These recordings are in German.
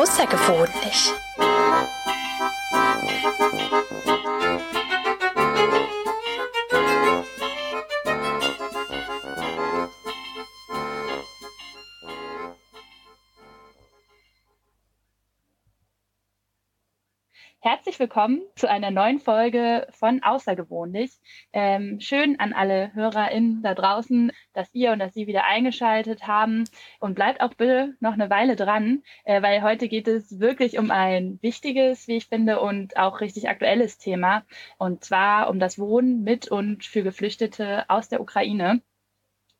Außergewöhnlich. Willkommen zu einer neuen Folge von Außergewöhnlich. Ähm, schön an alle HörerInnen da draußen, dass ihr und dass Sie wieder eingeschaltet haben. Und bleibt auch bitte noch eine Weile dran, äh, weil heute geht es wirklich um ein wichtiges, wie ich finde, und auch richtig aktuelles Thema. Und zwar um das Wohnen mit und für Geflüchtete aus der Ukraine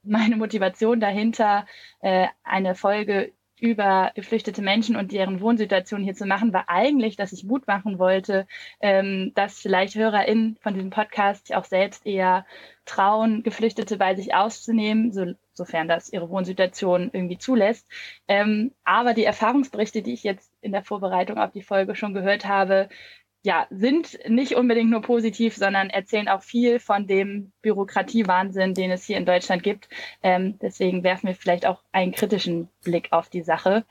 meine Motivation dahinter, äh, eine Folge über geflüchtete Menschen und deren Wohnsituation hier zu machen, war eigentlich, dass ich Mut machen wollte, ähm, dass vielleicht HörerInnen von diesem Podcast sich auch selbst eher trauen, Geflüchtete bei sich auszunehmen, so, sofern das ihre Wohnsituation irgendwie zulässt. Ähm, aber die Erfahrungsberichte, die ich jetzt in der Vorbereitung auf die Folge schon gehört habe, ja, sind nicht unbedingt nur positiv, sondern erzählen auch viel von dem Bürokratiewahnsinn, den es hier in Deutschland gibt. Ähm, deswegen werfen wir vielleicht auch einen kritischen Blick auf die Sache.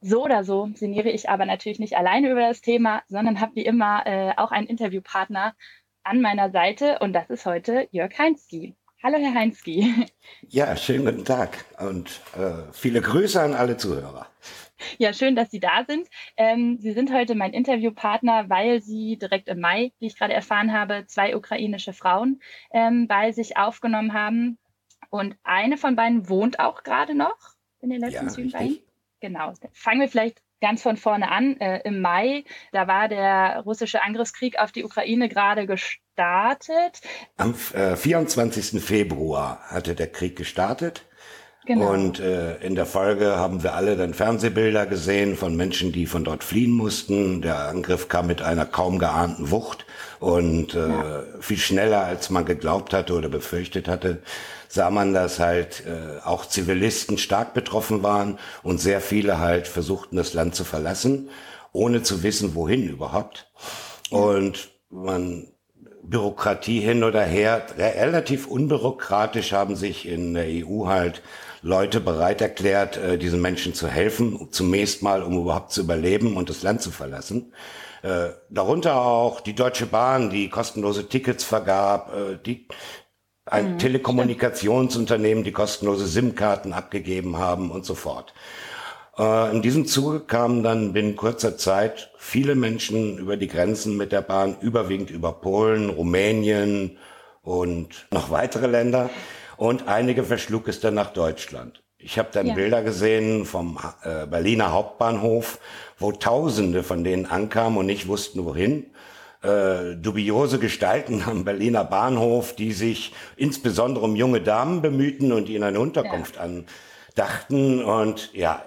So oder so sinniere ich aber natürlich nicht alleine über das Thema, sondern habe wie immer äh, auch einen Interviewpartner an meiner Seite und das ist heute Jörg Heinzki. Hallo, Herr Heinzki. Ja, schönen guten Tag und äh, viele Grüße an alle Zuhörer. Ja, schön, dass Sie da sind. Ähm, Sie sind heute mein Interviewpartner, weil Sie direkt im Mai, wie ich gerade erfahren habe, zwei ukrainische Frauen ähm, bei sich aufgenommen haben. Und eine von beiden wohnt auch gerade noch in den letzten Ja, Zügen bei. Ihnen. Genau. Fangen wir vielleicht ganz von vorne an. Äh, Im Mai, da war der russische Angriffskrieg auf die Ukraine gerade gestartet. Am äh, 24. Februar hatte der Krieg gestartet. Genau. Und äh, in der Folge haben wir alle dann Fernsehbilder gesehen von Menschen, die von dort fliehen mussten. Der Angriff kam mit einer kaum geahnten Wucht und äh, viel schneller, als man geglaubt hatte oder befürchtet hatte, sah man, dass halt äh, auch Zivilisten stark betroffen waren und sehr viele halt versuchten, das Land zu verlassen, ohne zu wissen, wohin überhaupt. Und man Bürokratie hin oder her, re- relativ unbürokratisch haben sich in der EU halt Leute bereit erklärt, äh, diesen Menschen zu helfen, zunächst mal, um überhaupt zu überleben und das Land zu verlassen. Äh, darunter auch die Deutsche Bahn, die kostenlose Tickets vergab, äh, die ein Telekommunikationsunternehmen, die kostenlose SIM-Karten abgegeben haben und so fort. Äh, In diesem Zuge kamen dann binnen kurzer Zeit viele Menschen über die Grenzen mit der Bahn, überwiegend über Polen, Rumänien und noch weitere Länder. Und einige verschlug es dann nach Deutschland. Ich habe dann Ja. Bilder gesehen vom äh, Berliner Hauptbahnhof, wo Tausende von denen ankamen und nicht wussten, wohin äh, dubiose Gestalten am Berliner Bahnhof, die sich insbesondere um junge Damen bemühten und ihnen eine Unterkunft andachten. Und ja,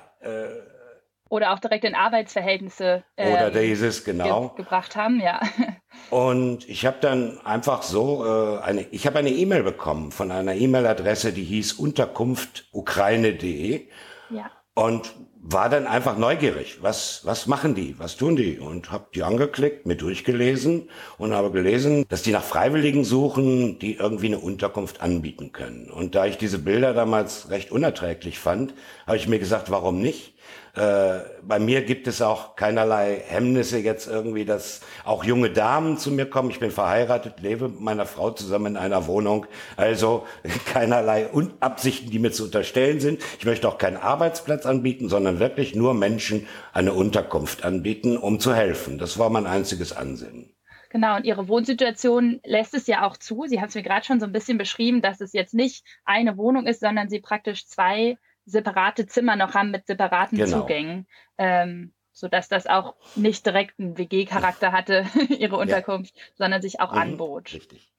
Oder auch direkt in Arbeitsverhältnisse oder ähm, dieses, genau. ge gebracht haben, ja. Und ich habe dann einfach so äh, eine, ich habe eine E-Mail bekommen von einer E-Mail-Adresse, die hieß unterkunftukraine.de ja. und war dann einfach neugierig. Was, was machen die? Was tun die? Und habe die angeklickt, mir durchgelesen und habe gelesen, dass die nach Freiwilligen suchen, die irgendwie eine Unterkunft anbieten können. Und da ich diese Bilder damals recht unerträglich fand, habe ich mir gesagt, warum nicht? Äh, bei mir gibt es auch keinerlei Hemmnisse jetzt irgendwie, dass auch junge Damen zu mir kommen. Ich bin verheiratet, lebe mit meiner Frau zusammen in einer Wohnung. Also keinerlei Absichten, die mir zu unterstellen sind. Ich möchte auch keinen Arbeitsplatz anbieten, sondern wirklich nur Menschen eine Unterkunft anbieten, um zu helfen. Das war mein einziges Ansinnen. Genau, und Ihre Wohnsituation lässt es ja auch zu. Sie haben es mir gerade schon so ein bisschen beschrieben, dass es jetzt nicht eine Wohnung ist, sondern Sie praktisch zwei separate Zimmer noch haben mit separaten Genau. Zugängen, ähm, sodass das auch nicht direkt einen WG-Charakter hatte, Ihre Unterkunft, sondern sich auch Mhm, anbot. Richtig.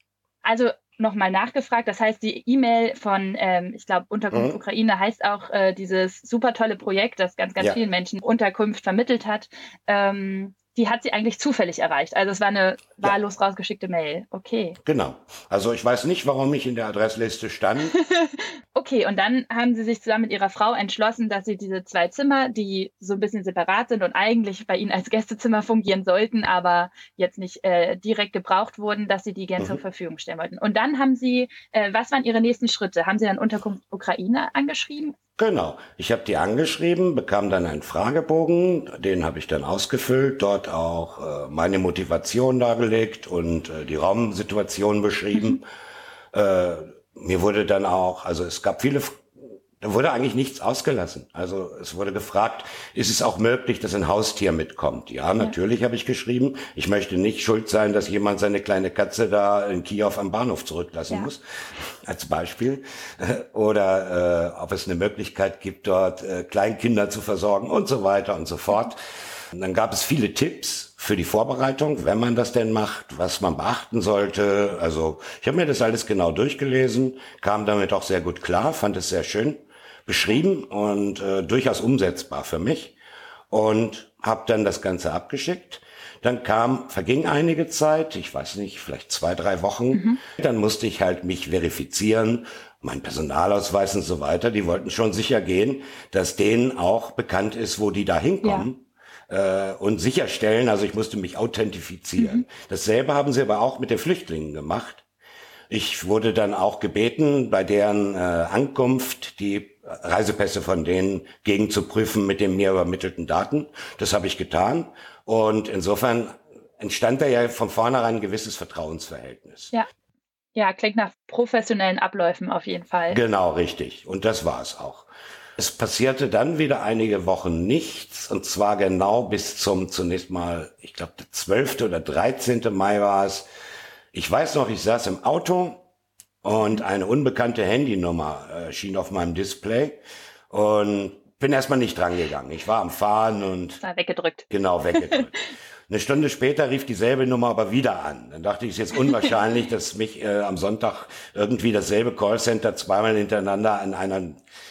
Also nochmal nachgefragt, das heißt, die E-Mail von, ähm, ich glaube, Unterkunft Mhm. Ukraine heißt auch äh, dieses super tolle Projekt, das ganz, ganz Ja. vielen Menschen Unterkunft vermittelt hat. Ähm, die hat sie eigentlich zufällig erreicht. Also es war eine wahllos rausgeschickte Mail. Okay. Genau. Also ich weiß nicht, warum ich in der Adressliste stand. Okay, und dann haben sie sich zusammen mit ihrer Frau entschlossen, dass sie diese zwei Zimmer, die so ein bisschen separat sind und eigentlich bei ihnen als Gästezimmer fungieren sollten, aber jetzt nicht äh, direkt gebraucht wurden, dass sie die gerne Mhm. zur Verfügung stellen wollten. Und dann haben sie, äh, was waren ihre nächsten Schritte? Haben sie dann Unterkunft Ukraine angeschrieben? Genau. Ich habe die angeschrieben, bekam dann einen Fragebogen, den habe ich dann ausgefüllt, dort auch äh, meine Motivation dargelegt und äh, die Raumsituation beschrieben. Mhm. Äh, mir wurde dann auch, also es gab viele da wurde eigentlich nichts ausgelassen. Also es wurde gefragt, ist es auch möglich, dass ein Haustier mitkommt? Ja, natürlich ja. habe ich geschrieben. Ich möchte nicht schuld sein, dass jemand seine kleine Katze da in Kiew am Bahnhof zurücklassen ja. muss, als Beispiel. Oder äh, ob es eine Möglichkeit gibt, dort äh, Kleinkinder zu versorgen und so weiter und so fort. Und dann gab es viele Tipps für die Vorbereitung, wenn man das denn macht, was man beachten sollte. Also ich habe mir das alles genau durchgelesen, kam damit auch sehr gut klar, fand es sehr schön beschrieben und äh, durchaus umsetzbar für mich und habe dann das Ganze abgeschickt. Dann kam, verging einige Zeit, ich weiß nicht, vielleicht zwei, drei Wochen. Mhm. Dann musste ich halt mich verifizieren, mein Personalausweis und so weiter. Die wollten schon sicher gehen, dass denen auch bekannt ist, wo die da hinkommen. Ja. Äh, und sicherstellen, also ich musste mich authentifizieren. Mhm. Dasselbe haben sie aber auch mit den Flüchtlingen gemacht. Ich wurde dann auch gebeten, bei deren äh, Ankunft die Reisepässe von denen gegen zu prüfen mit den mir übermittelten Daten. Das habe ich getan. Und insofern entstand da ja von vornherein ein gewisses Vertrauensverhältnis. Ja. Ja, klingt nach professionellen Abläufen auf jeden Fall. Genau, richtig. Und das war es auch. Es passierte dann wieder einige Wochen nichts, und zwar genau bis zum zunächst mal, ich glaube, der 12. oder 13. Mai war es. Ich weiß noch, ich saß im Auto und eine unbekannte Handynummer äh, schien auf meinem Display und bin erstmal nicht drangegangen. Ich war am Fahren und war weggedrückt. Genau, weggedrückt. Eine Stunde später rief dieselbe Nummer aber wieder an. Dann dachte ich, es ist jetzt unwahrscheinlich, dass mich äh, am Sonntag irgendwie dasselbe Callcenter zweimal hintereinander an einer,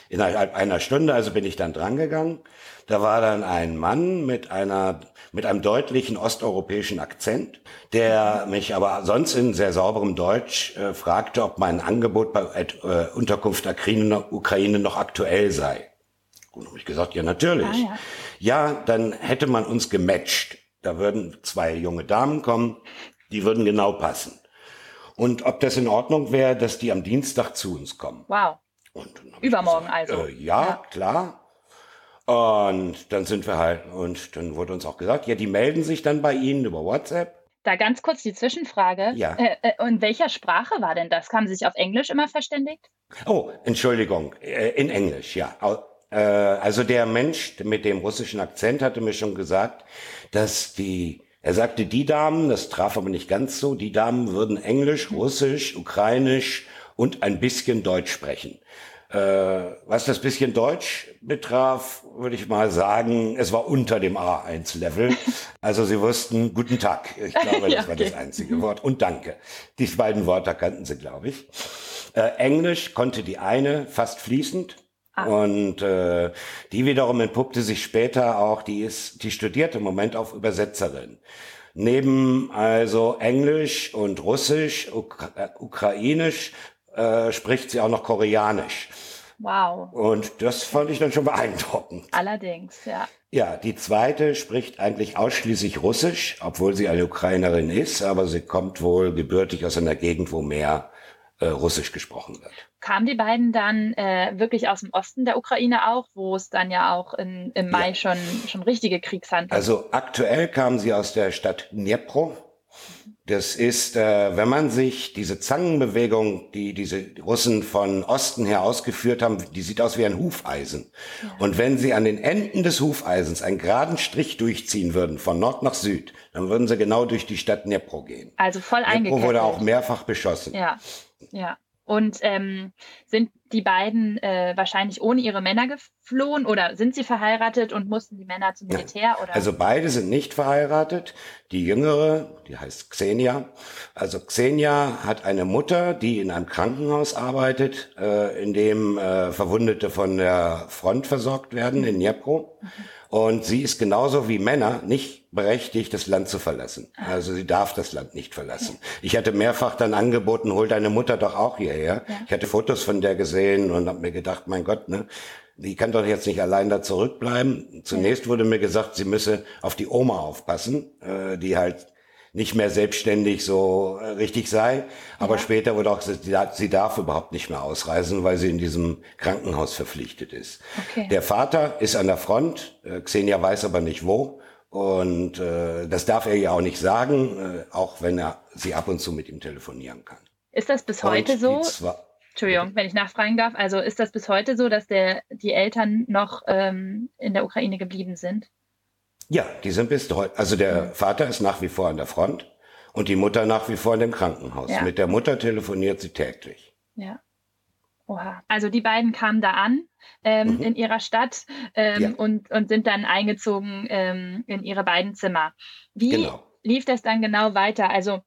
innerhalb einer Stunde, also bin ich dann drangegangen. Da war dann ein Mann mit einer mit einem deutlichen osteuropäischen Akzent, der mich aber sonst in sehr sauberem Deutsch äh, fragte, ob mein Angebot bei äh, Unterkunft Ukraine, Ukraine noch aktuell sei. Und habe ich gesagt, ja natürlich. Ah, ja. ja, dann hätte man uns gematcht. Da würden zwei junge Damen kommen, die würden genau passen. Und ob das in Ordnung wäre, dass die am Dienstag zu uns kommen. Wow. Übermorgen gesagt, also. Äh, ja, ja, klar. Und dann sind wir halt, und dann wurde uns auch gesagt, ja, die melden sich dann bei Ihnen über WhatsApp. Da ganz kurz die Zwischenfrage. Ja. Äh, äh, und welcher Sprache war denn das? Haben Sie sich auf Englisch immer verständigt? Oh, Entschuldigung, äh, in Englisch, ja. Äh, also der Mensch mit dem russischen Akzent hatte mir schon gesagt, dass die, er sagte, die Damen, das traf aber nicht ganz so, die Damen würden Englisch, Russisch, Ukrainisch und ein bisschen Deutsch sprechen. Äh, was das bisschen Deutsch betraf, würde ich mal sagen, es war unter dem A1-Level. Also sie wussten guten Tag. Ich glaube, das ja, okay. war das einzige Wort. Und danke. Die beiden Worte kannten sie, glaube ich. Äh, Englisch konnte die eine fast fließend. Ah. Und äh, die wiederum entpuppte sich später auch, die ist, die studiert im Moment auf Übersetzerin. Neben also Englisch und Russisch, Ukra äh, Ukrainisch äh, spricht sie auch noch Koreanisch. Wow. Und das fand ich dann schon beeindruckend. Allerdings, ja. Ja, die zweite spricht eigentlich ausschließlich Russisch, obwohl sie eine Ukrainerin ist, aber sie kommt wohl gebürtig aus einer Gegend, wo mehr äh, Russisch gesprochen wird. Kamen die beiden dann äh, wirklich aus dem Osten der Ukraine auch, wo es dann ja auch in, im Mai ja. schon, schon richtige Kriegshandlungen Also aktuell kamen sie aus der Stadt Dnipro, das ist, äh, wenn man sich diese Zangenbewegung, die diese Russen von Osten her ausgeführt haben, die sieht aus wie ein Hufeisen. Ja. Und wenn sie an den Enden des Hufeisens einen geraden Strich durchziehen würden, von Nord nach Süd, dann würden sie genau durch die Stadt Dnepro gehen. Also voll eingekettet. Dnepro wurde auch mehrfach beschossen. Ja, ja. Und ähm, sind die beiden äh, wahrscheinlich ohne ihre Männer geflohen oder sind sie verheiratet und mussten die Männer zum Militär? Oder? Also beide sind nicht verheiratet. Die jüngere, die heißt Xenia. Also Xenia hat eine Mutter, die in einem Krankenhaus arbeitet, äh, in dem äh, Verwundete von der Front versorgt werden in Dnipro. Mhm. Und sie ist genauso wie Männer nicht berechtigt, das Land zu verlassen. Also sie darf das Land nicht verlassen. Ich hatte mehrfach dann angeboten, hol deine Mutter doch auch hierher. Ja. Ich hatte Fotos von der gesehen und habe mir gedacht, mein Gott, ne, die kann doch jetzt nicht allein da zurückbleiben. Zunächst wurde mir gesagt, sie müsse auf die Oma aufpassen, äh, die halt nicht mehr selbstständig so äh, richtig sei. Aber ja. später wurde auch gesagt, sie darf überhaupt nicht mehr ausreisen, weil sie in diesem Krankenhaus verpflichtet ist. Okay. Der Vater ist an der Front, äh, Xenia weiß aber nicht wo. Und äh, das darf er ja auch nicht sagen, äh, auch wenn er sie ab und zu mit ihm telefonieren kann. Ist das bis heute und so? Entschuldigung, wenn ich nachfragen darf. Also ist das bis heute so, dass der, die Eltern noch ähm, in der Ukraine geblieben sind? Ja, die sind bis heute. Also der Vater ist nach wie vor an der Front und die Mutter nach wie vor in dem Krankenhaus. Ja. Mit der Mutter telefoniert sie täglich. Ja. Oha. Also die beiden kamen da an ähm, mhm. in ihrer Stadt ähm, ja. und, und sind dann eingezogen ähm, in ihre beiden Zimmer. Wie genau. lief das dann genau weiter? Also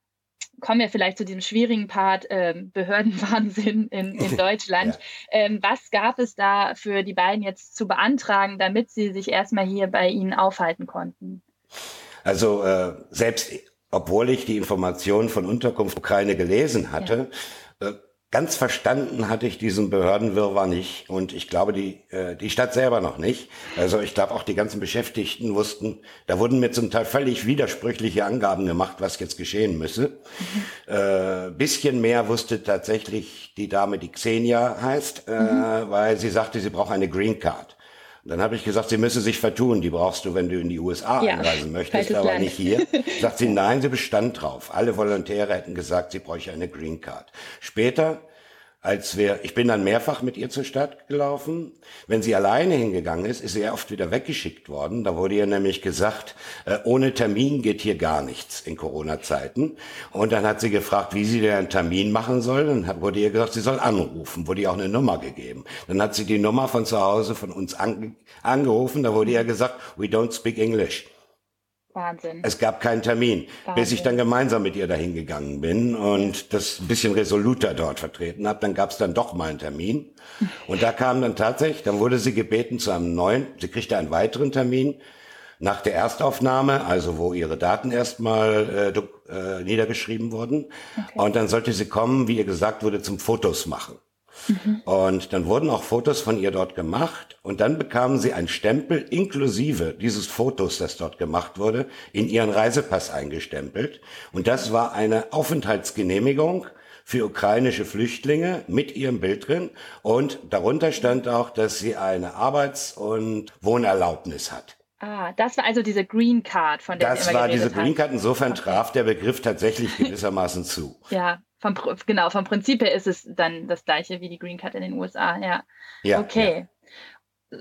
kommen wir vielleicht zu diesem schwierigen Part ähm, Behördenwahnsinn in, in Deutschland. ja. ähm, was gab es da für die beiden jetzt zu beantragen, damit sie sich erstmal hier bei Ihnen aufhalten konnten? Also äh, selbst obwohl ich die Informationen von Unterkunft Ukraine gelesen hatte, ja. äh, Ganz verstanden hatte ich diesen Behördenwirrwarr nicht und ich glaube die äh, die Stadt selber noch nicht. Also ich glaube auch die ganzen Beschäftigten wussten, da wurden mir zum Teil völlig widersprüchliche Angaben gemacht, was jetzt geschehen müsse. Mhm. Äh, bisschen mehr wusste tatsächlich die Dame, die Xenia heißt, äh, mhm. weil sie sagte, sie braucht eine Green Card. Dann habe ich gesagt, sie müsse sich vertun. Die brauchst du, wenn du in die USA ja, einreisen möchtest, aber Land. nicht hier. Sagt sie, nein, sie bestand drauf. Alle Volontäre hätten gesagt, sie bräuchte eine Green Card. Später als wir, ich bin dann mehrfach mit ihr zur Stadt gelaufen. Wenn sie alleine hingegangen ist, ist sie oft wieder weggeschickt worden. Da wurde ihr nämlich gesagt, äh, ohne Termin geht hier gar nichts in Corona-Zeiten. Und dann hat sie gefragt, wie sie denn einen Termin machen soll. Dann wurde ihr gesagt, sie soll anrufen. Wurde ihr auch eine Nummer gegeben. Dann hat sie die Nummer von zu Hause von uns ange angerufen. Da wurde ihr gesagt, we don't speak English. Wahnsinn. Es gab keinen Termin, Wahnsinn. bis ich dann gemeinsam mit ihr dahin gegangen bin und das ein bisschen resoluter dort vertreten habe. Dann gab es dann doch mal einen Termin. Und da kam dann tatsächlich, dann wurde sie gebeten zu einem neuen, sie kriegte einen weiteren Termin nach der Erstaufnahme, also wo ihre Daten erstmal äh, äh, niedergeschrieben wurden. Okay. Und dann sollte sie kommen, wie ihr gesagt wurde, zum Fotos machen. Mhm. Und dann wurden auch Fotos von ihr dort gemacht und dann bekamen sie einen Stempel inklusive dieses Fotos, das dort gemacht wurde, in ihren Reisepass eingestempelt. Und das war eine Aufenthaltsgenehmigung für ukrainische Flüchtlinge mit ihrem Bild drin. Und darunter stand auch, dass sie eine Arbeits- und Wohnerlaubnis hat. Ah, das war also diese Green Card, von der Das war diese Green Card. Insofern okay. traf der Begriff tatsächlich gewissermaßen zu. Ja, vom, genau, vom Prinzip her ist es dann das gleiche wie die Green Card in den USA, ja. Ja. Okay. Ja.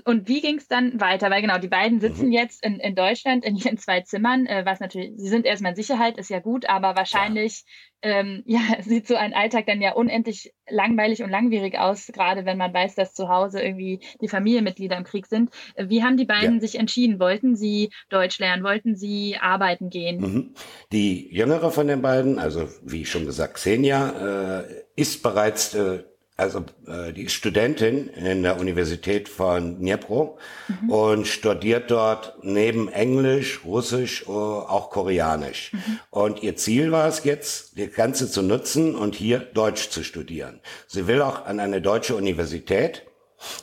Und wie ging es dann weiter? Weil genau, die beiden sitzen mhm. jetzt in, in Deutschland in ihren zwei Zimmern, äh, was natürlich, sie sind erstmal in Sicherheit, ist ja gut, aber wahrscheinlich ja. Ähm, ja, sieht so ein Alltag dann ja unendlich langweilig und langwierig aus, gerade wenn man weiß, dass zu Hause irgendwie die Familienmitglieder im Krieg sind. Wie haben die beiden ja. sich entschieden? Wollten sie Deutsch lernen? Wollten sie arbeiten gehen? Mhm. Die jüngere von den beiden, also wie schon gesagt, Xenia, äh, ist bereits äh, also äh, die Studentin in der Universität von Dnipro mhm. und studiert dort neben Englisch, Russisch, äh, auch Koreanisch. Mhm. Und ihr Ziel war es jetzt, das Ganze zu nutzen und hier Deutsch zu studieren. Sie will auch an eine deutsche Universität.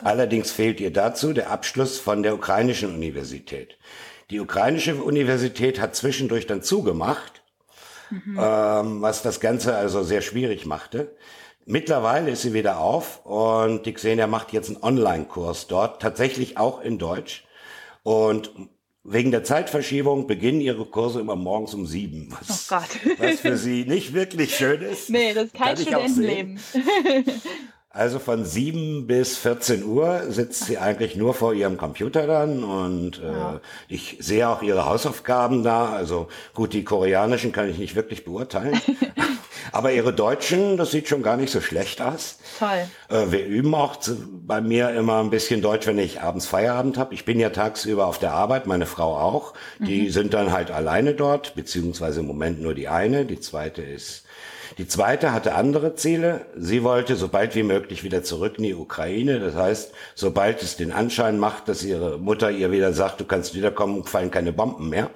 Allerdings fehlt ihr dazu der Abschluss von der ukrainischen Universität. Die ukrainische Universität hat zwischendurch dann zugemacht, mhm. ähm, was das Ganze also sehr schwierig machte. Mittlerweile ist sie wieder auf und die Xenia macht jetzt einen Online-Kurs dort, tatsächlich auch in Deutsch. Und wegen der Zeitverschiebung beginnen ihre Kurse immer morgens um sieben. Was, oh Gott. was für sie nicht wirklich schön ist. Nee, das ist kein Studentenleben. Also von sieben bis 14 Uhr sitzt sie eigentlich nur vor ihrem Computer dann und äh, ich sehe auch ihre Hausaufgaben da. Also gut, die koreanischen kann ich nicht wirklich beurteilen. Aber ihre Deutschen, das sieht schon gar nicht so schlecht aus. Toll. Äh, wir üben auch zu, bei mir immer ein bisschen Deutsch, wenn ich abends Feierabend habe. Ich bin ja tagsüber auf der Arbeit, meine Frau auch. Die mhm. sind dann halt alleine dort, beziehungsweise im Moment nur die eine. Die zweite ist die zweite hatte andere Ziele. Sie wollte so bald wie möglich wieder zurück in die Ukraine. Das heißt, sobald es den Anschein macht, dass ihre Mutter ihr wieder sagt, du kannst wiederkommen, fallen keine Bomben mehr,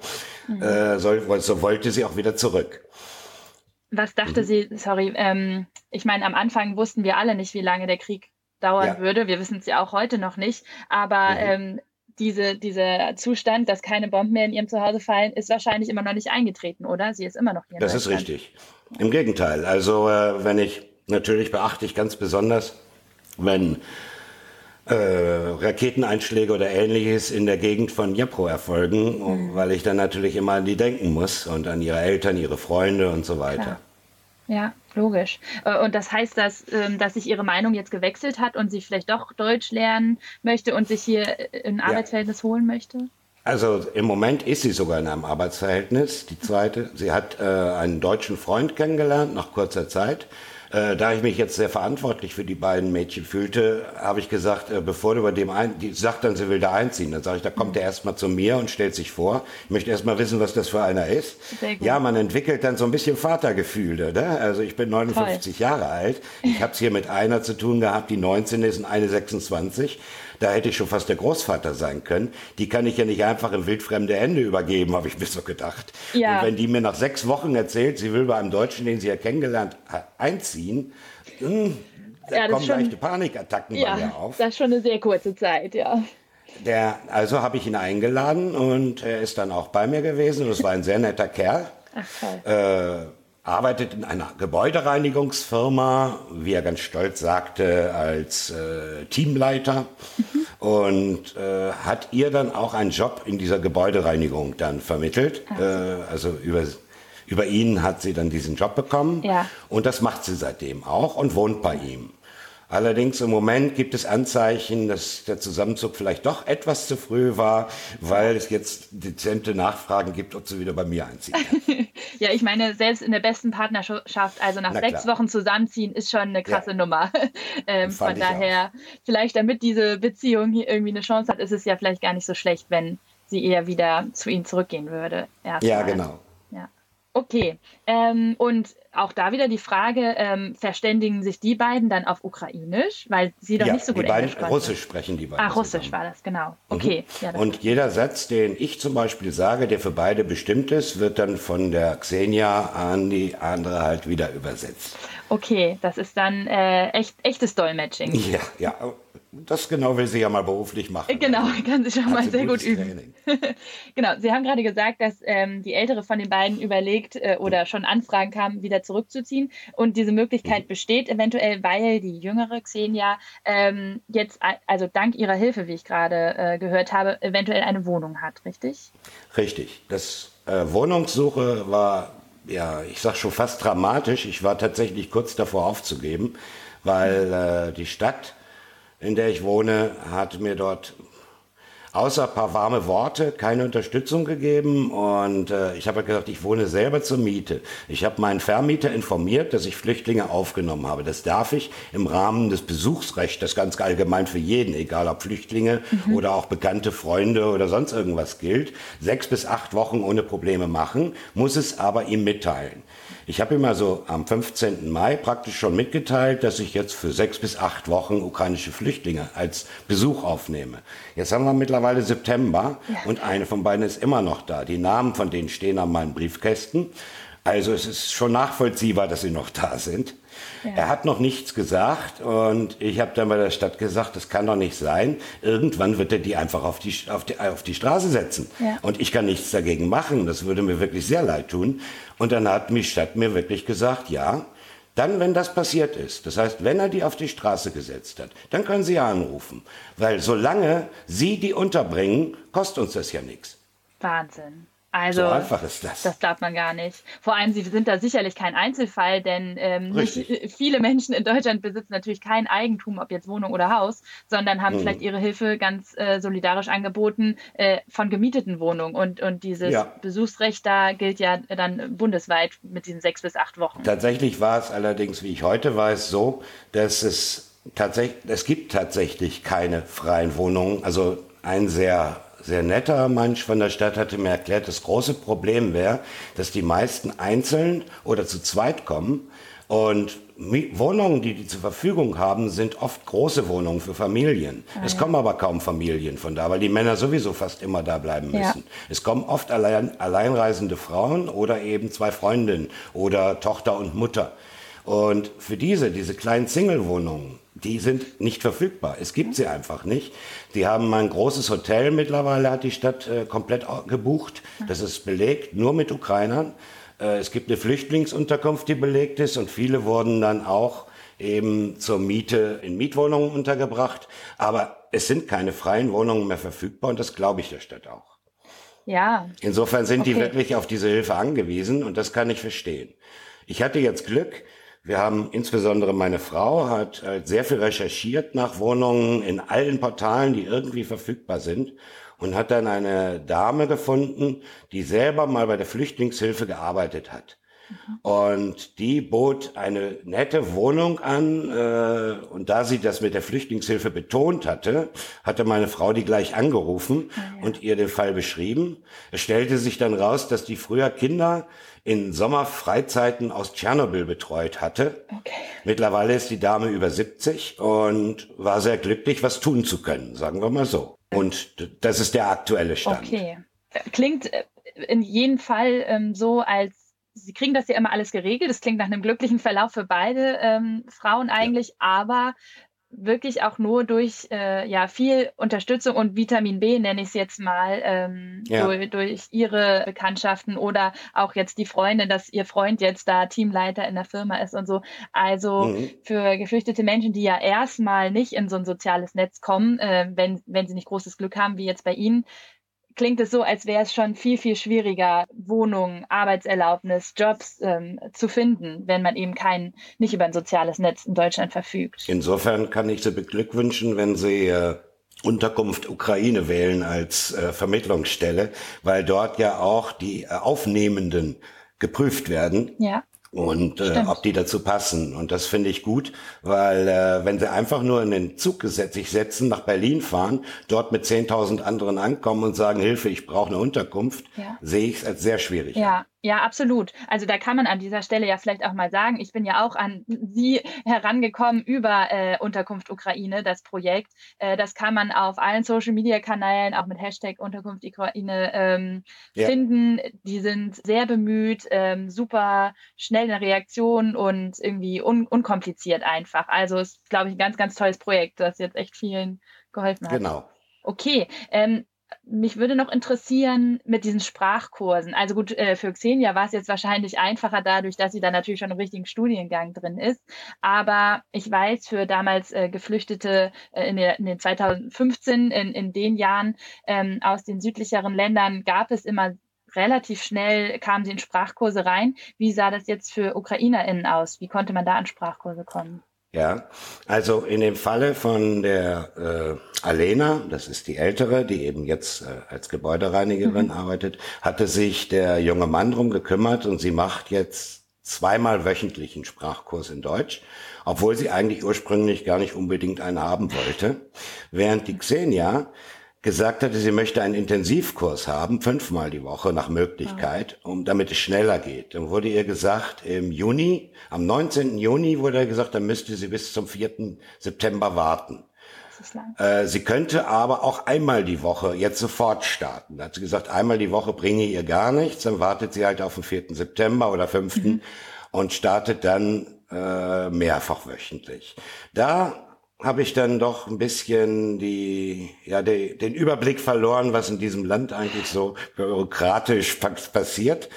mhm. äh, so, so wollte sie auch wieder zurück. Was dachte mhm. sie, sorry, ähm, ich meine, am Anfang wussten wir alle nicht, wie lange der Krieg dauern ja. würde. Wir wissen es ja auch heute noch nicht. Aber mhm. ähm, diese, dieser Zustand, dass keine Bomben mehr in ihrem Zuhause fallen, ist wahrscheinlich immer noch nicht eingetreten, oder? Sie ist immer noch hier. das ist richtig. Im Gegenteil. Also äh, wenn ich, natürlich beachte ich ganz besonders, wenn äh, Raketeneinschläge oder ähnliches in der Gegend von Dnipro erfolgen, mhm. weil ich dann natürlich immer an die denken muss und an ihre Eltern, ihre Freunde und so weiter. Klar. Ja, logisch. Äh, und das heißt, dass, ähm, dass sich Ihre Meinung jetzt gewechselt hat und sie vielleicht doch Deutsch lernen möchte und sich hier ein Arbeitsverhältnis ja. holen möchte? Also im Moment ist sie sogar in einem Arbeitsverhältnis, die zweite. Sie hat äh, einen deutschen Freund kennengelernt nach kurzer Zeit. Äh, da ich mich jetzt sehr verantwortlich für die beiden Mädchen fühlte, habe ich gesagt, äh, bevor du bei dem ein, die sagt dann, sie will da einziehen. Dann sage ich, da kommt er erstmal zu mir und stellt sich vor. Ich möchte erstmal wissen, was das für einer ist. Ja, man entwickelt dann so ein bisschen Vatergefühle. Ne? Also ich bin 59 Toll. Jahre alt. Ich habe es hier mit einer zu tun gehabt, die 19 ist und eine 26. Da hätte ich schon fast der Großvater sein können. Die kann ich ja nicht einfach in wildfremde Hände übergeben, habe ich mir so gedacht. Ja. Und wenn die mir nach sechs Wochen erzählt, sie will bei einem Deutschen, den sie ja kennengelernt hat, einziehen, mh, hm, da ja, kommen schon, leichte Panikattacken ja, bei mir auf. Das ist schon eine sehr kurze Zeit, ja. Der, also habe ich ihn eingeladen und er ist dann auch bei mir gewesen. Und es war ein sehr netter Kerl. Ach, toll. Äh, arbeitet in einer Gebäudereinigungsfirma, wie er ganz stolz sagte, als äh, Teamleiter mhm. und äh, hat ihr dann auch einen Job in dieser Gebäudereinigung dann vermittelt. Äh, also über, über ihn hat sie dann diesen Job bekommen ja. und das macht sie seitdem auch und wohnt bei ihm. Allerdings im Moment gibt es Anzeichen, dass der Zusammenzug vielleicht doch etwas zu früh war, weil es jetzt dezente Nachfragen gibt, ob sie wieder bei mir einziehen kann. ja, ich meine, selbst in der besten Partnerschaft, also nach sechs Wochen zusammenziehen, ist schon eine krasse ja. Nummer. ähm, von daher, vielleicht damit diese Beziehung hier irgendwie eine Chance hat, ist es ja vielleicht gar nicht so schlecht, wenn sie eher wieder zu ihnen zurückgehen würde. Ja, genau. Okay, ähm, und auch da wieder die Frage, ähm, verständigen sich die beiden dann auf Ukrainisch, weil sie doch ja, nicht so gut die beiden Englisch Russisch sprechen die beiden. Ah, Russisch zusammen. war das, genau. Mhm. Okay. Mhm. Ja, und jeder Satz, den ich zum Beispiel sage, der für beide bestimmt ist, wird dann von der Xenia an die andere halt wieder übersetzt. Okay, das ist dann äh, echt, echtes Dolmetsching. Ja, ja. Das genau will sie ja mal beruflich machen. Genau, kann sie schon Hat mal sehr gut üben. genau, Sie haben gerade gesagt, dass ähm, die ältere von den beiden überlegt äh, oder schon Anfragen kam, wieder zurückzuziehen. Und diese Möglichkeit mhm. besteht eventuell, weil die jüngere Xenia ähm, jetzt, also dank ihrer Hilfe, wie ich gerade äh, gehört habe, eventuell eine Wohnung hat, richtig? Richtig. Das äh, Wohnungssuche war ja, ich sag schon fast dramatisch. Ich war tatsächlich kurz davor aufzugeben, weil äh, die Stadt, in der ich wohne, hat mir dort außer ein paar warme Worte keine Unterstützung gegeben und äh, ich habe halt gesagt, ich wohne selber zur Miete. Ich habe meinen Vermieter informiert, dass ich Flüchtlinge aufgenommen habe. Das darf ich im Rahmen des Besuchsrechts, das ganz allgemein für jeden, egal ob Flüchtlinge mhm. oder auch bekannte Freunde oder sonst irgendwas gilt, sechs bis acht Wochen ohne Probleme machen, muss es aber ihm mitteilen. Ich habe ihm also am 15. Mai praktisch schon mitgeteilt, dass ich jetzt für sechs bis acht Wochen ukrainische Flüchtlinge als Besuch aufnehme. Jetzt haben wir mittlerweile September ja. und eine von beiden ist immer noch da. Die Namen von denen stehen an meinen Briefkästen. Also es ist schon nachvollziehbar, dass sie noch da sind. Ja. Er hat noch nichts gesagt und ich habe dann bei der Stadt gesagt, das kann doch nicht sein. Irgendwann wird er die einfach auf die, auf die, auf die Straße setzen. Ja. Und ich kann nichts dagegen machen. Das würde mir wirklich sehr leid tun. Und dann hat die Stadt mir wirklich gesagt, ja, dann, wenn das passiert ist, das heißt, wenn er die auf die Straße gesetzt hat, dann können Sie ja anrufen. Weil solange Sie die unterbringen, kostet uns das ja nichts. Wahnsinn. Also, so einfach ist das. Das glaubt man gar nicht. Vor allem, Sie sind da sicherlich kein Einzelfall, denn ähm, nicht, viele Menschen in Deutschland besitzen natürlich kein Eigentum, ob jetzt Wohnung oder Haus, sondern haben mhm. vielleicht ihre Hilfe ganz äh, solidarisch angeboten äh, von gemieteten Wohnungen. Und, und dieses ja. Besuchsrecht da gilt ja dann bundesweit mit diesen sechs bis acht Wochen. Tatsächlich war es allerdings, wie ich heute weiß, so, dass es tatsächlich, es gibt tatsächlich keine freien Wohnungen. Also ein sehr sehr netter Mensch von der Stadt hatte mir erklärt, das große Problem wäre, dass die meisten einzeln oder zu zweit kommen und Wohnungen, die die zur Verfügung haben, sind oft große Wohnungen für Familien. Ah, es ja. kommen aber kaum Familien von da, weil die Männer sowieso fast immer da bleiben müssen. Ja. Es kommen oft allein, alleinreisende Frauen oder eben zwei Freundinnen oder Tochter und Mutter. Und für diese, diese kleinen Single-Wohnungen, die sind nicht verfügbar. Es gibt sie einfach nicht. Die haben ein großes Hotel mittlerweile, hat die Stadt äh, komplett gebucht. Das ist belegt, nur mit Ukrainern. Äh, es gibt eine Flüchtlingsunterkunft, die belegt ist und viele wurden dann auch eben zur Miete in Mietwohnungen untergebracht. Aber es sind keine freien Wohnungen mehr verfügbar und das glaube ich der Stadt auch. Ja. Insofern sind okay. die wirklich auf diese Hilfe angewiesen und das kann ich verstehen. Ich hatte jetzt Glück, wir haben insbesondere meine Frau hat äh, sehr viel recherchiert nach Wohnungen in allen Portalen, die irgendwie verfügbar sind und hat dann eine Dame gefunden, die selber mal bei der Flüchtlingshilfe gearbeitet hat. Und die bot eine nette Wohnung an. Äh, und da sie das mit der Flüchtlingshilfe betont hatte, hatte meine Frau die gleich angerufen oh ja. und ihr den Fall beschrieben. Es stellte sich dann raus, dass die früher Kinder in Sommerfreizeiten aus Tschernobyl betreut hatte. Okay. Mittlerweile ist die Dame über 70 und war sehr glücklich, was tun zu können, sagen wir mal so. Und das ist der aktuelle Stand. Okay. Klingt äh, in jedem Fall ähm, so, als sie kriegen das ja immer alles geregelt. Das klingt nach einem glücklichen Verlauf für beide ähm, Frauen eigentlich, ja. aber wirklich auch nur durch äh, ja viel Unterstützung und Vitamin B nenne ich es jetzt mal ähm, ja. durch, durch ihre Bekanntschaften oder auch jetzt die Freundin, dass ihr Freund jetzt da Teamleiter in der Firma ist und so. Also mhm. für geflüchtete Menschen, die ja erstmal nicht in so ein soziales Netz kommen, äh, wenn wenn sie nicht großes Glück haben wie jetzt bei Ihnen, klingt es so, als wäre es schon viel, viel schwieriger, Wohnungen, Arbeitserlaubnis, Jobs ähm, zu finden, wenn man eben kein, nicht über ein soziales Netz in Deutschland verfügt. Insofern kann ich Sie beglückwünschen, wenn Sie äh, Unterkunft Ukraine wählen als äh, Vermittlungsstelle, weil dort ja auch die äh, Aufnehmenden geprüft werden. Ja und äh, ob die dazu passen. Und das finde ich gut, weil äh, wenn sie einfach nur in den Zug sich setzen, nach Berlin fahren, dort mit 10.000 anderen ankommen und sagen, Hilfe, ich brauche eine Unterkunft, ja. sehe ich es als sehr schwierig. Ja, ja, absolut. Also da kann man an dieser Stelle ja vielleicht auch mal sagen, ich bin ja auch an Sie herangekommen über äh, Unterkunft Ukraine, das Projekt. Äh, das kann man auf allen Social-Media-Kanälen, auch mit Hashtag Unterkunft Ukraine ähm, ja. finden. Die sind sehr bemüht, ähm, super schnell in der Reaktion und irgendwie un unkompliziert einfach. Also es ist, glaube ich, ein ganz, ganz tolles Projekt, das jetzt echt vielen geholfen hat. Genau. Okay, ähm, mich würde noch interessieren mit diesen Sprachkursen. Also gut, äh, für Xenia war es jetzt wahrscheinlich einfacher dadurch, dass sie da natürlich schon im richtigen Studiengang drin ist. Aber ich weiß, für damals äh, Geflüchtete äh, in, den 2015, in, in den Jahren ähm, aus den südlicheren Ländern, gab es immer relativ schnell, kamen sie in Sprachkurse rein. Wie sah das jetzt für UkrainerInnen aus? Wie konnte man da an Sprachkurse kommen? Ja, also in dem Falle von der äh, Alena, das ist die ältere, die eben jetzt äh, als Gebäudereinigerin mhm. arbeitet, hatte sich der junge Mann drum gekümmert und sie macht jetzt zweimal wöchentlich einen Sprachkurs in Deutsch, obwohl sie eigentlich ursprünglich gar nicht unbedingt einen haben wollte. Während die Xenia gesagt hatte, sie möchte einen Intensivkurs haben, fünfmal die Woche nach Möglichkeit, um damit es schneller geht. Dann wurde ihr gesagt, im Juni, am 19. Juni wurde ihr gesagt, dann müsste sie bis zum 4. September warten. Äh, sie könnte aber auch einmal die Woche jetzt sofort starten. Da hat sie gesagt, einmal die Woche bringe ihr gar nichts, dann wartet sie halt auf den 4. September oder 5. Mhm. und startet dann äh, mehrfach wöchentlich. Da habe ich dann doch ein bisschen die, ja, die, den Überblick verloren, was in diesem Land eigentlich so bürokratisch passiert.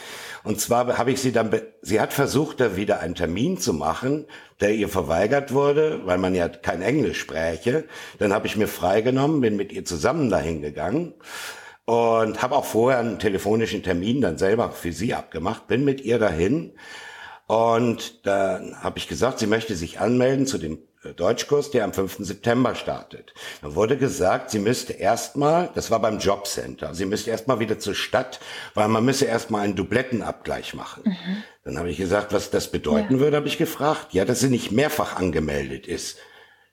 Und zwar habe ich sie dann, sie hat versucht, da wieder einen Termin zu machen, der ihr verweigert wurde, weil man ja kein Englisch spräche. Dann habe ich mir freigenommen, bin mit ihr zusammen dahin gegangen und habe auch vorher einen telefonischen Termin dann selber für sie abgemacht, bin mit ihr dahin. Und dann habe ich gesagt, sie möchte sich anmelden zu dem Deutschkurs, der am 5. September startet. Da wurde gesagt, sie müsste erstmal, das war beim Jobcenter, sie müsste erstmal wieder zur Stadt, weil man müsse erstmal einen Dublettenabgleich machen. Mhm. Dann habe ich gesagt, was das bedeuten ja. würde, habe ich gefragt. Ja, dass sie nicht mehrfach angemeldet ist.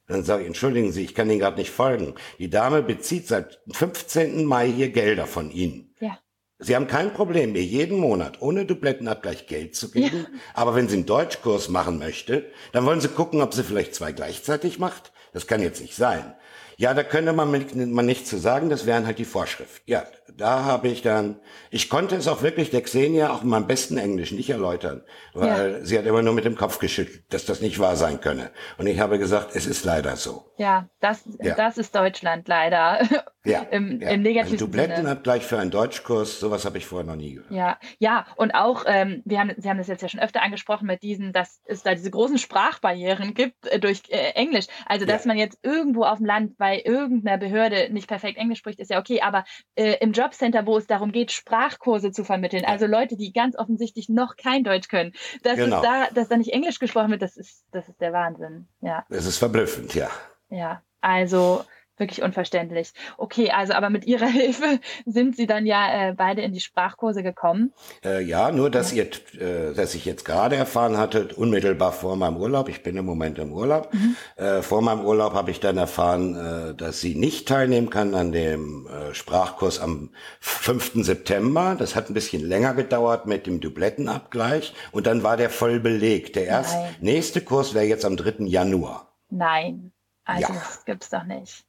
Dann sage ich, entschuldigen Sie, ich kann Ihnen gerade nicht folgen. Die Dame bezieht seit 15. Mai hier Gelder von Ihnen. Ja. Sie haben kein Problem, mir jeden Monat ohne Dublettenabgleich Geld zu geben. Ja. Aber wenn Sie einen Deutschkurs machen möchte, dann wollen Sie gucken, ob sie vielleicht zwei gleichzeitig macht. Das kann jetzt nicht sein. Ja, da könnte man, man nichts zu sagen, das wären halt die Vorschriften. Ja, da habe ich dann, ich konnte es auch wirklich der Xenia auch in meinem besten Englisch nicht erläutern, weil ja. sie hat immer nur mit dem Kopf geschüttelt, dass das nicht wahr sein könne. Und ich habe gesagt, es ist leider so. Ja, das, ja. das ist Deutschland leider. Ja, Im, ja. im negativen Ein Dubletten Sinne. hat gleich für einen Deutschkurs, sowas habe ich vorher noch nie gehört. Ja, ja, und auch, ähm, wir haben, Sie haben das jetzt ja schon öfter angesprochen mit diesen, dass es da diese großen Sprachbarrieren gibt äh, durch äh, Englisch. Also, dass ja. man jetzt irgendwo auf dem Land bei irgendeiner Behörde nicht perfekt Englisch spricht, ist ja okay, aber äh, im Jobcenter, wo es darum geht, Sprachkurse zu vermitteln, also Leute, die ganz offensichtlich noch kein Deutsch können, dass genau. es da, dass da nicht Englisch gesprochen wird, das ist, das ist der Wahnsinn. Ja. Das ist verblüffend, ja. Ja, also wirklich unverständlich. Okay, also aber mit Ihrer Hilfe sind Sie dann ja äh, beide in die Sprachkurse gekommen. Äh, ja, nur dass, ihr, äh, dass ich jetzt gerade erfahren hatte, unmittelbar vor meinem Urlaub, ich bin im Moment im Urlaub, mhm. äh, vor meinem Urlaub habe ich dann erfahren, äh, dass sie nicht teilnehmen kann an dem äh, Sprachkurs am 5. September. Das hat ein bisschen länger gedauert mit dem Dublettenabgleich und dann war der voll belegt. Der erste, nächste Kurs wäre jetzt am 3. Januar. Nein. Also ja. das gibt's doch nicht.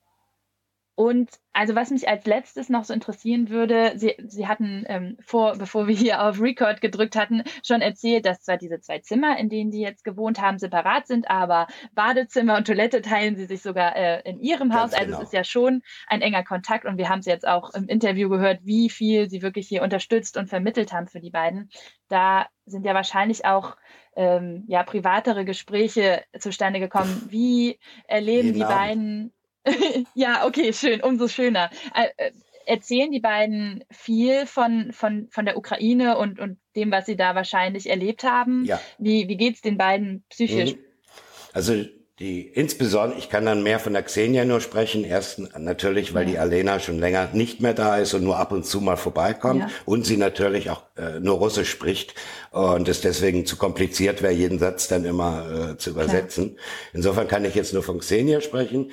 Und also was mich als letztes noch so interessieren würde, Sie, Sie hatten ähm, vor, bevor wir hier auf Record gedrückt hatten, schon erzählt, dass zwar diese zwei Zimmer, in denen die jetzt gewohnt haben, separat sind, aber Badezimmer und Toilette teilen sie sich sogar äh, in ihrem Ganz Haus. Also genau. es ist ja schon ein enger Kontakt und wir haben es jetzt auch im Interview gehört, wie viel sie wirklich hier unterstützt und vermittelt haben für die beiden. Da sind ja wahrscheinlich auch ähm, ja privatere Gespräche zustande gekommen. Wie erleben genau. die beiden ja, okay, schön, umso schöner. Äh, erzählen die beiden viel von, von, von der Ukraine und, und dem, was sie da wahrscheinlich erlebt haben? Ja. Wie, wie geht es den beiden psychisch? Mhm. Also die insbesondere, ich kann dann mehr von der Xenia nur sprechen. Erstens natürlich, weil ja. die Alena schon länger nicht mehr da ist und nur ab und zu mal vorbeikommt ja. und sie natürlich auch äh, nur Russisch spricht und es deswegen zu kompliziert wäre, jeden Satz dann immer äh, zu übersetzen. Klar. Insofern kann ich jetzt nur von Xenia sprechen.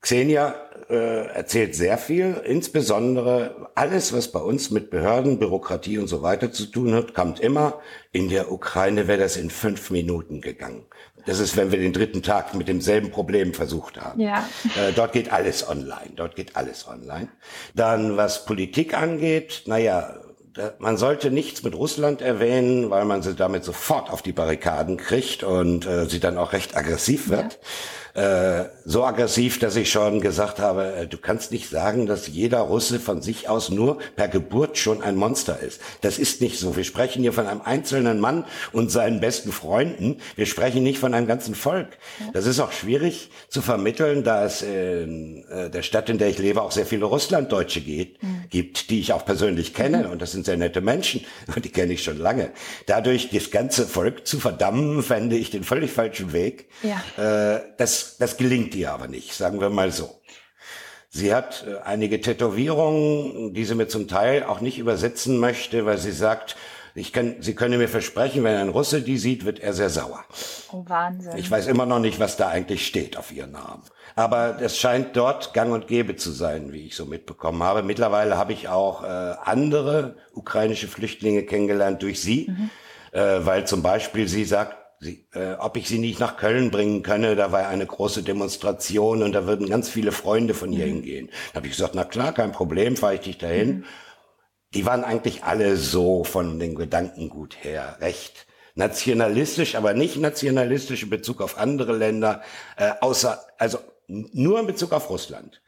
Xenia äh, erzählt sehr viel, insbesondere alles, was bei uns mit Behörden, Bürokratie und so weiter zu tun hat, kommt immer. In der Ukraine wäre das in fünf Minuten gegangen. Das ist, wenn wir den dritten Tag mit demselben Problem versucht haben. Ja. Äh, dort geht alles online. Dort geht alles online. Dann, was Politik angeht, naja, man sollte nichts mit Russland erwähnen, weil man sie damit sofort auf die Barrikaden kriegt und äh, sie dann auch recht aggressiv wird. Äh, so aggressiv, dass ich schon gesagt habe, äh, du kannst nicht sagen, dass jeder Russe von sich aus nur per Geburt schon ein Monster ist. Das ist nicht so. Wir sprechen hier von einem einzelnen Mann und seinen besten Freunden. Wir sprechen nicht von einem ganzen Volk. Das ist auch schwierig zu vermitteln, da es in äh, der Stadt, in der ich lebe, auch sehr viele Russlanddeutsche geht, mhm. gibt, die ich auch persönlich kenne. Mhm. Und das sind sehr nette Menschen. Und die kenne ich schon lange. Dadurch das ganze Volk zu verdammen, fände ich den völlig falschen Weg. Ja. das das, gelingt ihr aber nicht, sagen wir mal so. Sie hat äh, einige Tätowierungen, die sie mir zum Teil auch nicht übersetzen möchte, weil sie sagt, ich kann, sie könne mir versprechen, wenn ein Russe die sieht, wird er sehr sauer. Oh, Wahnsinn. Ich weiß immer noch nicht, was da eigentlich steht auf ihren Namen. Aber es scheint dort gang und gäbe zu sein, wie ich so mitbekommen habe. Mittlerweile habe ich auch äh, andere ukrainische Flüchtlinge kennengelernt durch sie, mhm. äh, weil zum Beispiel sie sagt, sie, äh, ob ich sie nicht nach Köln bringen könne. Da war eine große Demonstration und da würden ganz viele Freunde von ihr mhm. hingehen. Da habe ich gesagt, na klar, kein Problem, fahre ich dich dahin. Mhm. Die waren eigentlich alle so von den Gedankengut her recht nationalistisch, aber nicht nationalistisch in Bezug auf andere Länder, äh, außer also nur in Bezug auf Russland.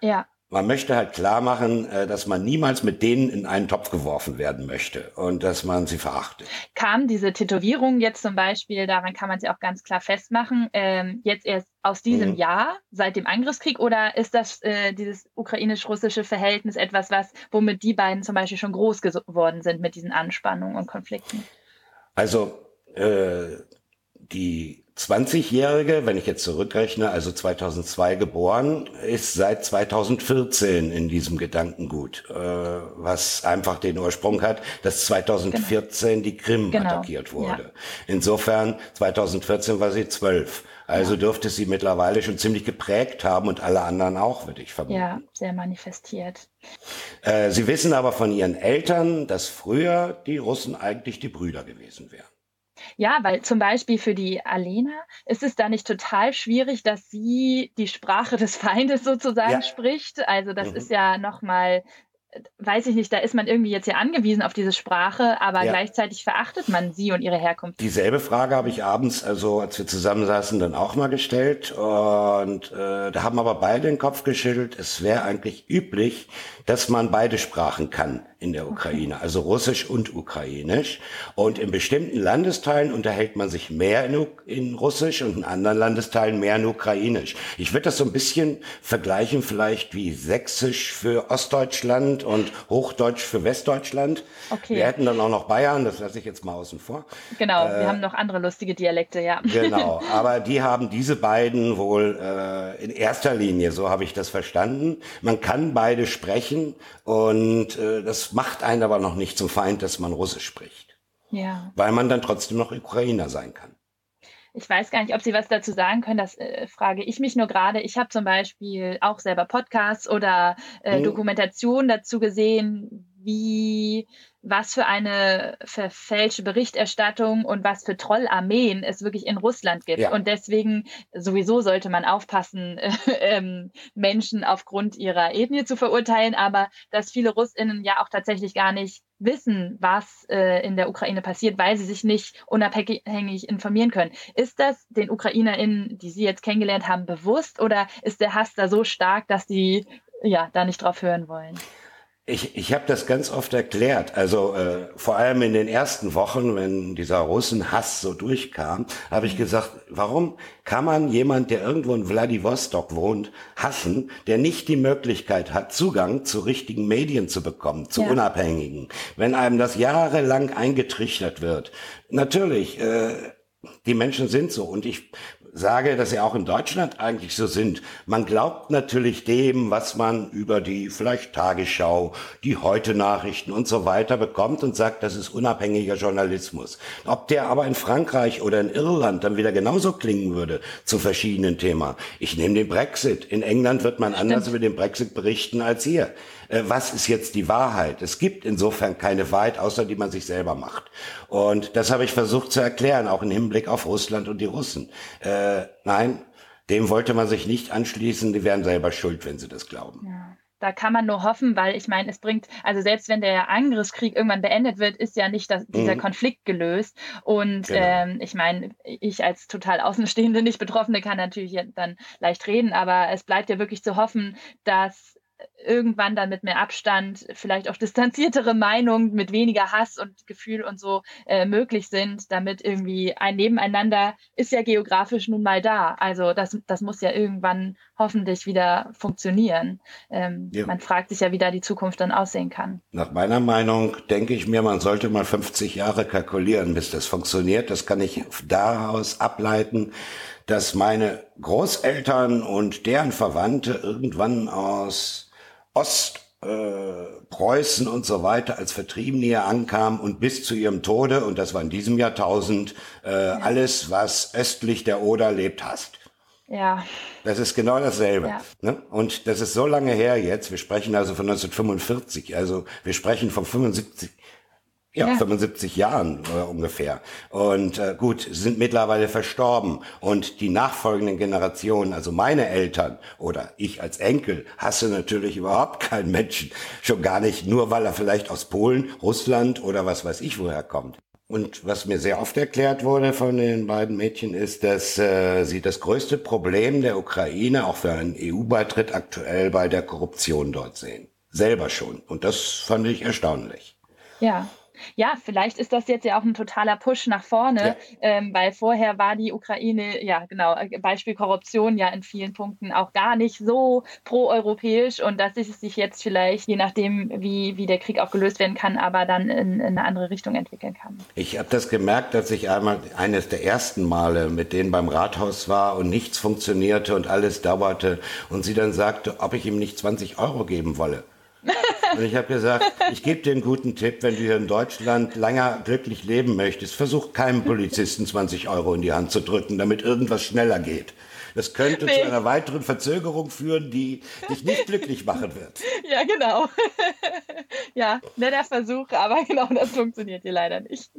Ja man möchte halt klar machen, äh, dass man niemals mit denen in einen Topf geworfen werden möchte und dass man sie verachtet. Kam diese Tätowierung jetzt zum Beispiel, daran kann man sie auch ganz klar festmachen, ähm, jetzt erst aus diesem mhm. Jahr, seit dem Angriffskrieg, oder ist das äh, dieses ukrainisch-russische Verhältnis etwas, was, womit die beiden zum Beispiel schon groß geworden sind mit diesen Anspannungen und Konflikten? Also äh, die 20-Jährige, wenn ich jetzt zurückrechne, also 2002 geboren, ist seit 2014 in diesem Gedankengut, äh, was einfach den Ursprung hat, dass 2014 genau. die Krim genau. attackiert wurde. Ja. Insofern, 2014 war sie zwölf. Also ja. dürfte sie mittlerweile schon ziemlich geprägt haben und alle anderen auch, würde ich vermuten. Ja, sehr manifestiert. Äh, sie wissen aber von ihren Eltern, dass früher die Russen eigentlich die Brüder gewesen wären. Ja, weil zum Beispiel für die Alena ist es da nicht total schwierig, dass sie die Sprache des Feindes sozusagen ja. spricht. Also das mhm. ist ja nochmal weiß ich nicht, da ist man irgendwie jetzt ja angewiesen auf diese Sprache, aber ja. gleichzeitig verachtet man sie und ihre Herkunft. Dieselbe Frage habe ich abends, also als wir zusammensaßen, dann auch mal gestellt. Und äh, da haben aber beide den Kopf geschüttelt, es wäre eigentlich üblich, dass man beide Sprachen kann in der Ukraine, also Russisch und Ukrainisch. Und in bestimmten Landesteilen unterhält man sich mehr in, in, Russisch und in anderen Landesteilen mehr in Ukrainisch. Ich würde das so ein bisschen vergleichen vielleicht wie Sächsisch für Ostdeutschland und Hochdeutsch für Westdeutschland. Okay. Wir hätten dann auch noch Bayern, das lasse ich jetzt mal außen vor. Genau, äh, wir haben noch andere lustige Dialekte, ja. Genau, aber die haben diese beiden wohl äh, in erster Linie, so habe ich das verstanden. Man kann beide sprechen und äh, das macht einen aber noch nicht zum Feind, dass man Russisch spricht. Ja. Weil man dann trotzdem noch Ukrainer sein kann. Ich weiß gar nicht, ob Sie was dazu sagen können. Das äh, frage ich mich nur gerade. Ich habe zum Beispiel auch selber Podcasts oder äh, hm. Dokumentationen dazu gesehen, wie was für eine verfälschte Berichterstattung und was für Trollarmeen es wirklich in Russland gibt. Ja. Und deswegen sowieso sollte man aufpassen, äh, Menschen aufgrund ihrer Ethnie zu verurteilen, aber dass viele Russinnen ja auch tatsächlich gar nicht wissen, was äh, in der Ukraine passiert, weil sie sich nicht unabhängig informieren können. Ist das den UkrainerInnen, die Sie jetzt kennengelernt haben, bewusst oder ist der Hass da so stark, dass die ja da nicht drauf hören wollen? Ich, ich habe das ganz oft erklärt. Also äh, vor allem in den ersten Wochen, wenn dieser Russenhass so durchkam, habe ich gesagt, warum kann man jemand, der irgendwo in Vladivostok wohnt, hassen, der nicht die Möglichkeit hat, Zugang zu richtigen Medien zu bekommen, zu ja. unabhängigen, wenn einem das jahrelang eingetrichtert wird. Natürlich, äh, die Menschen sind so und ich sage, dass sie auch in Deutschland eigentlich so sind. Man glaubt natürlich dem, was man über die vielleicht Tagesschau, die Heute-Nachrichten und so weiter bekommt und sagt, das ist unabhängiger Journalismus. Ob der aber in Frankreich oder in Irland dann wieder genauso klingen würde zu verschiedenen Themen. Ich nehme den Brexit. In England wird man Stimmt. anders über den Brexit berichten als hier. Äh, was ist jetzt die Wahrheit? Es gibt insofern keine Wahrheit, außer die man sich selber macht. Und das habe ich versucht zu erklären, auch im Hinblick auf Russland und die Russen. Äh, nein, dem wollte man sich nicht anschließen. Die wären selber schuld, wenn sie das glauben. Ja da kann man nur hoffen, weil ich meine, es bringt, also selbst wenn der Angriffskrieg irgendwann beendet wird, ist ja nicht das, dieser mhm. Konflikt gelöst. Und genau. ähm, ich meine, ich als total Außenstehende, nicht Betroffene kann natürlich dann leicht reden, aber es bleibt ja wirklich zu hoffen, dass irgendwann dann mit mehr Abstand, vielleicht auch distanziertere Meinungen mit weniger Hass und Gefühl und so äh, möglich sind, damit irgendwie ein Nebeneinander ist ja geografisch nun mal da. Also das, das muss ja irgendwann hoffentlich wieder funktionieren. Ähm, ja. Man fragt sich ja, wie da die Zukunft dann aussehen kann. Nach meiner Meinung denke ich mir, man sollte mal 50 Jahre kalkulieren, bis das funktioniert. Das kann ich daraus ableiten, dass meine Großeltern und deren Verwandte irgendwann aus Ostpreußen äh, und so weiter als Vertriebene hier ankamen und bis zu ihrem Tode, und das war in diesem Jahrtausend, äh, alles, was östlich der Oder lebt, hast. Ja. Das ist genau dasselbe. Ja. Ne? Und das ist so lange her jetzt. Wir sprechen also von 1945. Also wir sprechen von 75, ja, ja. 75 Jahren äh, ungefähr. Und äh, gut, sind mittlerweile verstorben. Und die nachfolgenden Generationen, also meine Eltern oder ich als Enkel, hasse natürlich überhaupt keinen Menschen. Schon gar nicht, nur weil er vielleicht aus Polen, Russland oder was weiß ich woher kommt. Und was mir sehr oft erklärt wurde von den beiden Mädchen ist, dass äh, sie das größte Problem der Ukraine auch für einen EU-Beitritt aktuell bei der Korruption dort sehen. Selber schon. Und das fand ich erstaunlich. Ja, ja, vielleicht ist das jetzt ja auch ein totaler Push nach vorne, ja. ähm, weil vorher war die Ukraine, ja genau, äh, Beispiel Korruption ja in vielen Punkten auch gar nicht so proeuropäisch und dass es sich jetzt vielleicht, je nachdem, wie, wie der Krieg auch gelöst werden kann, aber dann in, in eine andere Richtung entwickeln kann. Ich habe das gemerkt, dass ich einmal eines der ersten Male mit denen beim Rathaus war und nichts funktionierte und alles dauerte und sie dann sagte, ob ich ihm nicht 20 Euro geben wolle. Und ich habe gesagt, ich gebe dir einen guten Tipp, wenn du hier in Deutschland länger glücklich leben möchtest, versuch keinem Polizisten 20 Euro in die Hand zu drücken, damit irgendwas schneller geht. Das könnte nee. zu einer weiteren Verzögerung führen, die dich nicht glücklich machen wird. Ja, genau. ja, netter Versuch, aber genau das funktioniert hier leider nicht.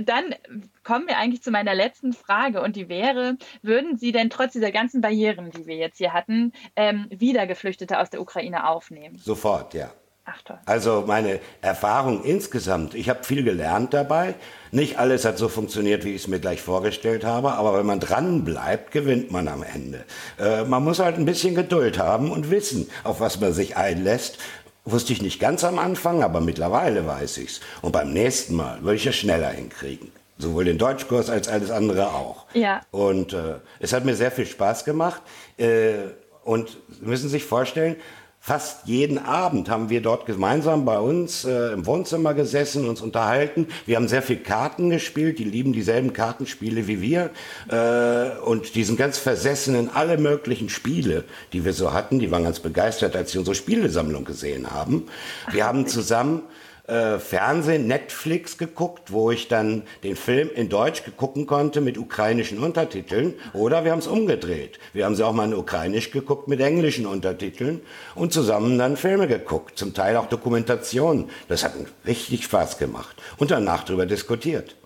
Dann kommen wir eigentlich zu meiner letzten Frage und die wäre, würden Sie denn trotz dieser ganzen Barrieren, die wir jetzt hier hatten, ähm, wieder Geflüchtete aus der Ukraine aufnehmen? Sofort, ja. Ach, toll. Also meine Erfahrung insgesamt, ich habe viel gelernt dabei. Nicht alles hat so funktioniert, wie ich es mir gleich vorgestellt habe, aber wenn man dran bleibt, gewinnt man am Ende. Äh, man muss halt ein bisschen Geduld haben und wissen, auf was man sich einlässt. Wusste ich nicht ganz am Anfang, aber mittlerweile weiß ich's. Und beim nächsten Mal würde ich es schneller hinkriegen. Sowohl den Deutschkurs als alles andere auch. Ja. Und äh, es hat mir sehr viel Spaß gemacht. Äh, und Sie müssen sich vorstellen, Fast jeden Abend haben wir dort gemeinsam bei uns äh, im Wohnzimmer gesessen, uns unterhalten. Wir haben sehr viel Karten gespielt, die lieben dieselben Kartenspiele wie wir. Äh, und die sind ganz versessen in alle möglichen Spiele, die wir so hatten. Die waren ganz begeistert, als sie unsere Spielesammlung gesehen haben. Wir haben zusammen äh, Fernsehen, Netflix geguckt, wo ich dann den Film in Deutsch gucken konnte mit ukrainischen Untertiteln. Oder wir haben es umgedreht. Wir haben sie auch mal in Ukrainisch geguckt mit englischen Untertiteln und zusammen dann Filme geguckt, zum Teil auch Dokumentationen. Das hat richtig Spaß gemacht und danach darüber diskutiert.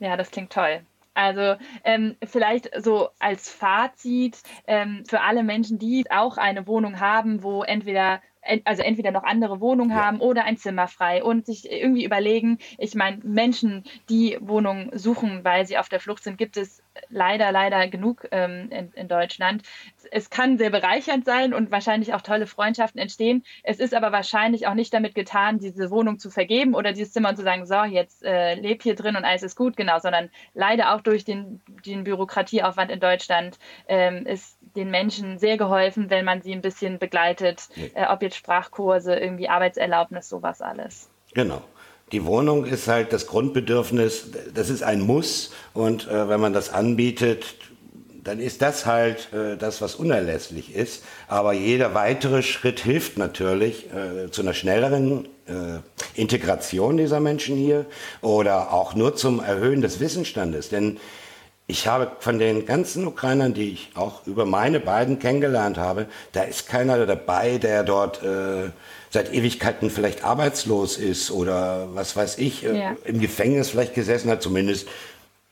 Ja, das klingt toll. Also ähm, vielleicht so als Fazit ähm, für alle Menschen, die auch eine Wohnung haben, wo entweder also entweder noch andere Wohnungen ja. haben oder ein Zimmer frei und sich irgendwie überlegen, ich meine, Menschen, die Wohnungen suchen, weil sie auf der Flucht sind, gibt es leider, leider genug ähm, in, in Deutschland. Es kann sehr bereichernd sein und wahrscheinlich auch tolle Freundschaften entstehen. Es ist aber wahrscheinlich auch nicht damit getan, diese Wohnung zu vergeben oder dieses Zimmer und zu sagen, so, jetzt äh, leb hier drin und alles ist gut, genau, sondern leider auch durch den, den Bürokratieaufwand in Deutschland ähm, ist den Menschen sehr geholfen, wenn man sie ein bisschen begleitet, äh, ob jetzt Sprachkurse, irgendwie Arbeitserlaubnis, sowas alles. Genau. Die Wohnung ist halt das Grundbedürfnis, das ist ein Muss und äh, wenn man das anbietet, dann ist das halt äh, das, was unerlässlich ist. Aber jeder weitere Schritt hilft natürlich äh, zu einer schnelleren äh, Integration dieser Menschen hier oder auch nur zum Erhöhen des Wissensstandes. Denn ich habe von den ganzen Ukrainern, die ich auch über meine beiden kennengelernt habe, da ist keiner dabei, der dort äh, seit Ewigkeiten vielleicht arbeitslos ist oder was weiß ich, äh, ja. im Gefängnis vielleicht gesessen hat, zumindest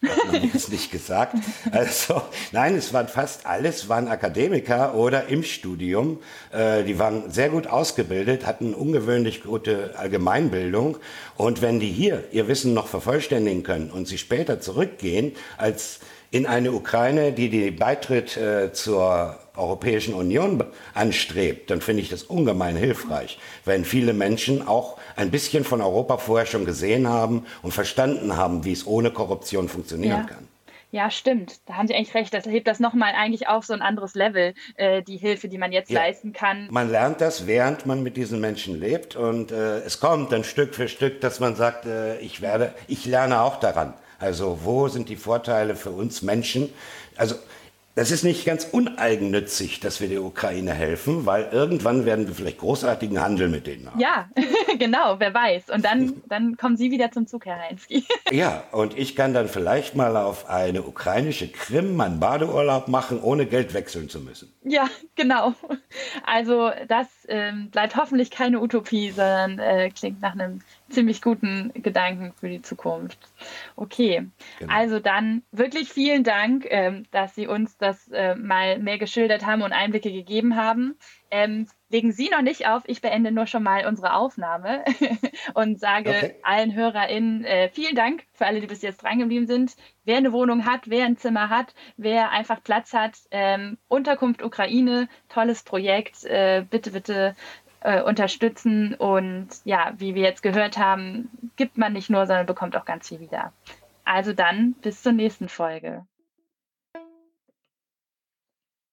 hat man jetzt nicht gesagt. Also nein, es waren fast alles, waren Akademiker oder im Studium. Äh, die waren sehr gut ausgebildet, hatten ungewöhnlich gute Allgemeinbildung. Und wenn die hier ihr Wissen noch vervollständigen können und sie später zurückgehen als in eine Ukraine, die den Beitritt äh, zur Europäischen Union anstrebt, dann finde ich das ungemein hilfreich, wenn viele Menschen auch ein bisschen von Europa vorher schon gesehen haben und verstanden haben, wie es ohne Korruption funktionieren ja. kann. Ja, stimmt. Da haben Sie eigentlich recht. Das hebt das nochmal eigentlich auf so ein anderes Level, äh, die Hilfe, die man jetzt ja. leisten kann. Man lernt das, während man mit diesen Menschen lebt. Und äh, es kommt dann Stück für Stück, dass man sagt, äh, ich werde, ich lerne auch daran. Also wo sind die Vorteile für uns Menschen? Also das ist nicht ganz uneigennützig, dass wir der Ukraine helfen, weil irgendwann werden wir vielleicht großartigen Handel mit denen haben. Ja, genau, wer weiß. Und dann, dann kommen Sie wieder zum Zug, Herr Heinzki. ja, und ich kann dann vielleicht mal auf eine ukrainische Krim meinen Badeurlaub machen, ohne Geld wechseln zu müssen. Ja, genau. Also das ähm, bleibt hoffentlich keine Utopie, sondern äh, klingt nach einem ziemlich guten Gedanken für die Zukunft. Okay, genau. also dann wirklich vielen Dank, ähm, dass Sie uns das äh, mal mehr geschildert haben und Einblicke gegeben haben. Ähm, legen Sie noch nicht auf, ich beende nur schon mal unsere Aufnahme und sage okay. allen HörerInnen äh, vielen Dank für alle, die bis jetzt drangeblieben sind. Wer eine Wohnung hat, wer ein Zimmer hat, wer einfach Platz hat, ähm, Unterkunft Ukraine, tolles Projekt, äh, bitte, bitte äh, unterstützen. Und ja, wie wir jetzt gehört haben, gibt man nicht nur, sondern bekommt auch ganz viel wieder. Also dann bis zur nächsten Folge.